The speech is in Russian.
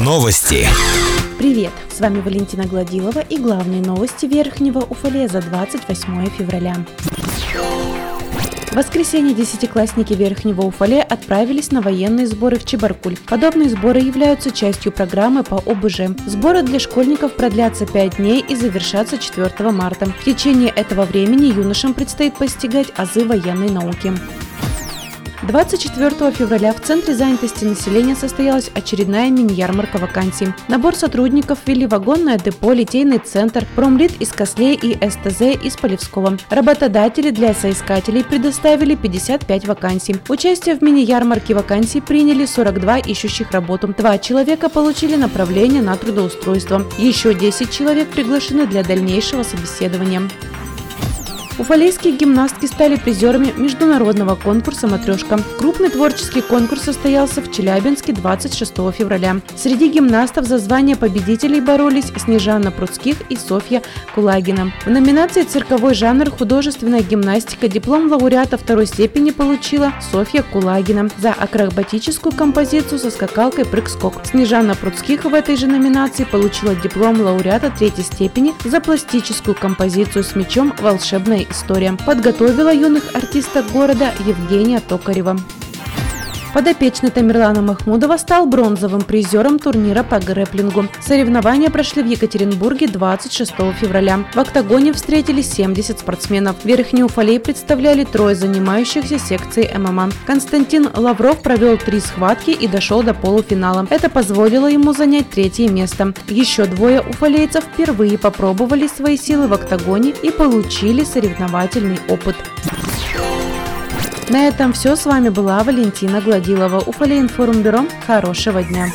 Новости. Привет! С вами Валентина Гладилова и главные новости Верхнего Уфале за 28 февраля. В воскресенье десятиклассники Верхнего Уфале отправились на военные сборы в Чебаркуль. Подобные сборы являются частью программы по ОБЖ. Сборы для школьников продлятся 5 дней и завершатся 4 марта. В течение этого времени юношам предстоит постигать азы военной науки. 24 февраля в Центре занятости населения состоялась очередная мини-ярмарка вакансий. Набор сотрудников ввели вагонное депо, литейный центр, промлит из Кослей и СТЗ из Полевского. Работодатели для соискателей предоставили 55 вакансий. Участие в мини-ярмарке вакансий приняли 42 ищущих работу. Два человека получили направление на трудоустройство. Еще 10 человек приглашены для дальнейшего собеседования. Уфалейские гимнастки стали призерами международного конкурса «Матрешка». Крупный творческий конкурс состоялся в Челябинске 26 февраля. Среди гимнастов за звание победителей боролись Снежана Пруцких и Софья Кулагина. В номинации «Цирковой жанр. Художественная гимнастика» диплом лауреата второй степени получила Софья Кулагина за акробатическую композицию со скакалкой «Прыг-скок». Снежана Пруцких в этой же номинации получила диплом лауреата третьей степени за пластическую композицию с мечом «Волшебная история. Подготовила юных артисток города Евгения Токарева. Подопечный Тамерлана Махмудова стал бронзовым призером турнира по грэплингу. Соревнования прошли в Екатеринбурге 26 февраля. В октагоне встретились 70 спортсменов. Верхний Уфалей представляли трое занимающихся секцией ММА. Константин Лавров провел три схватки и дошел до полуфинала. Это позволило ему занять третье место. Еще двое уфалейцев впервые попробовали свои силы в октагоне и получили соревновательный опыт. На этом все. С вами была Валентина Гладилова. Уфалей информбюро. Хорошего дня.